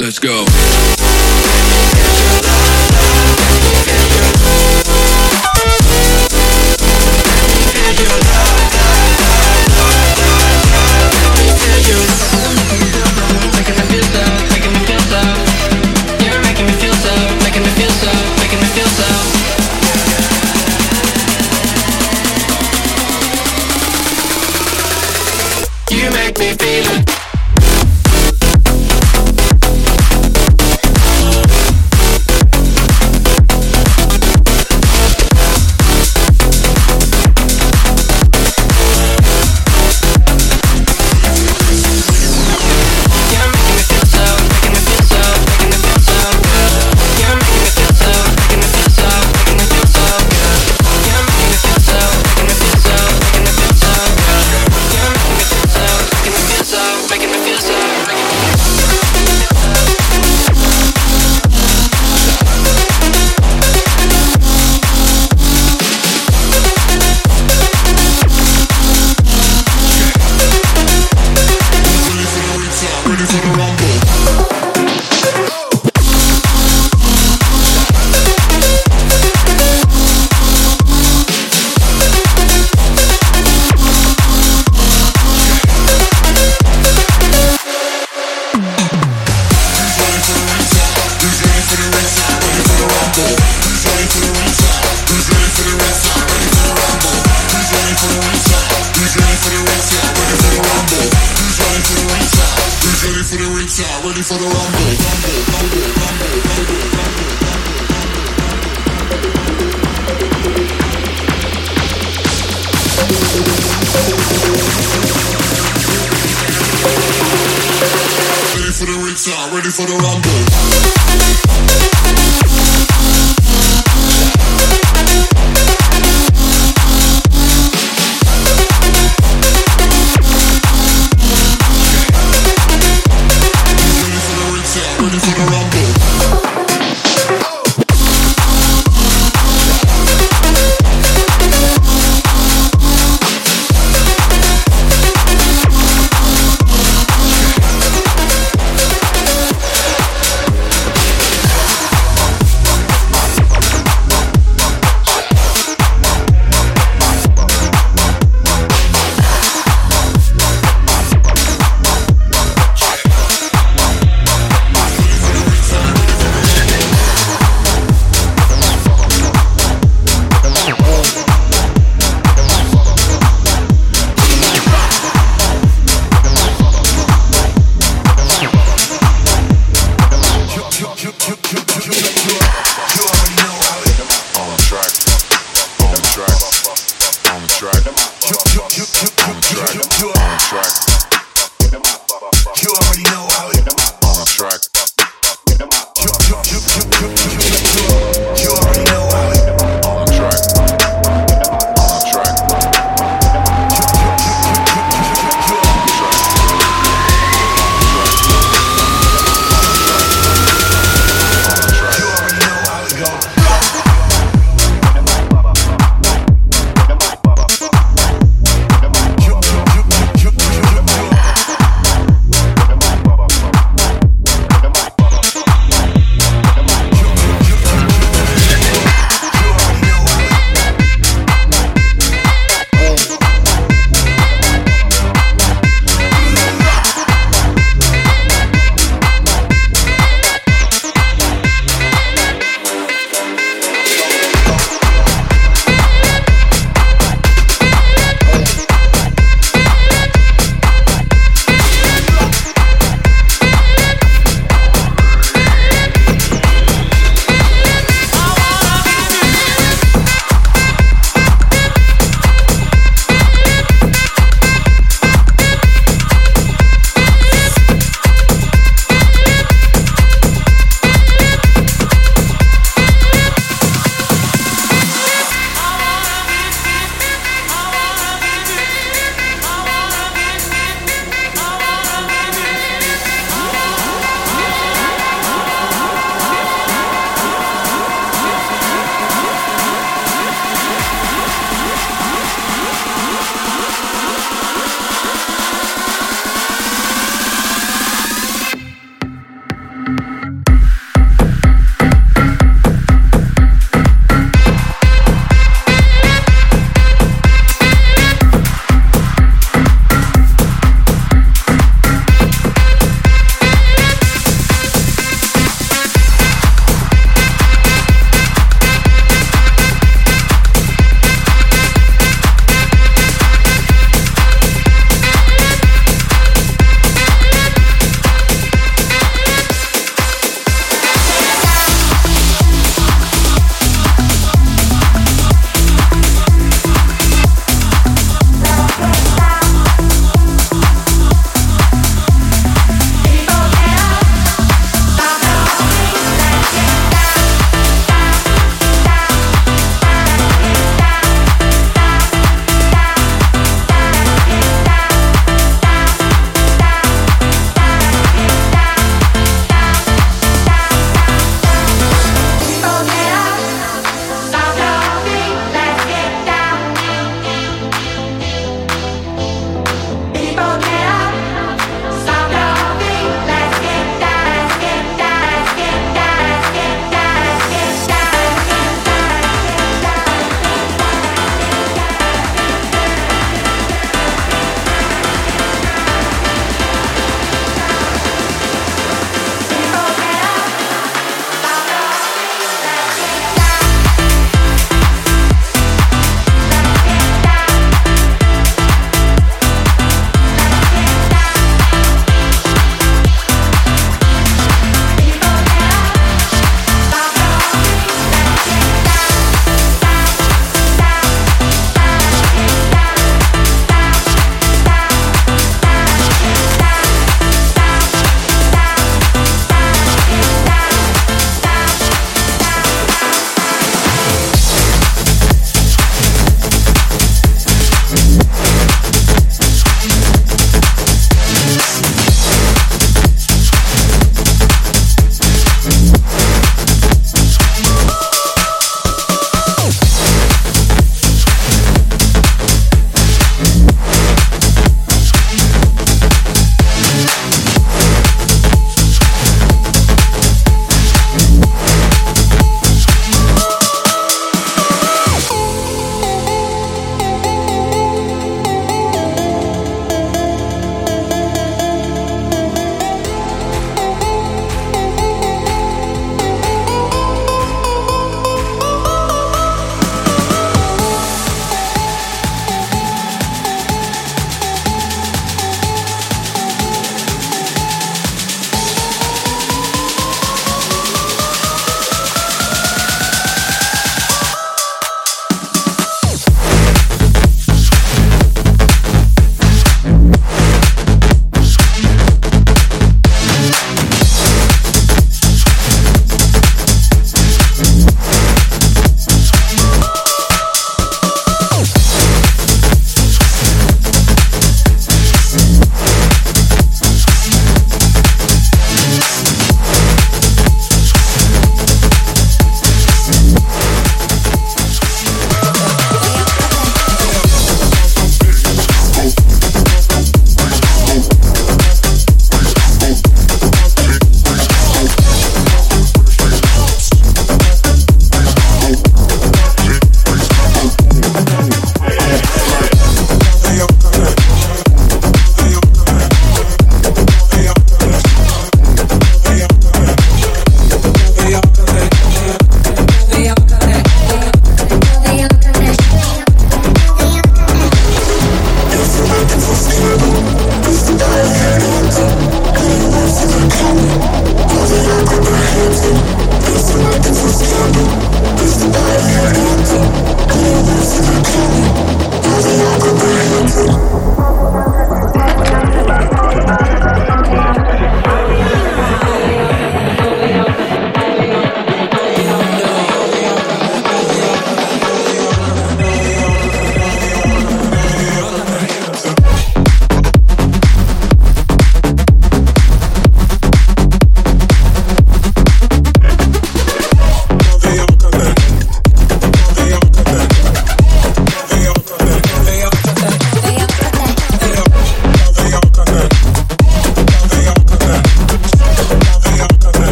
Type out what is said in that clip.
Let's go. for the rickshaw, ready for the rumble.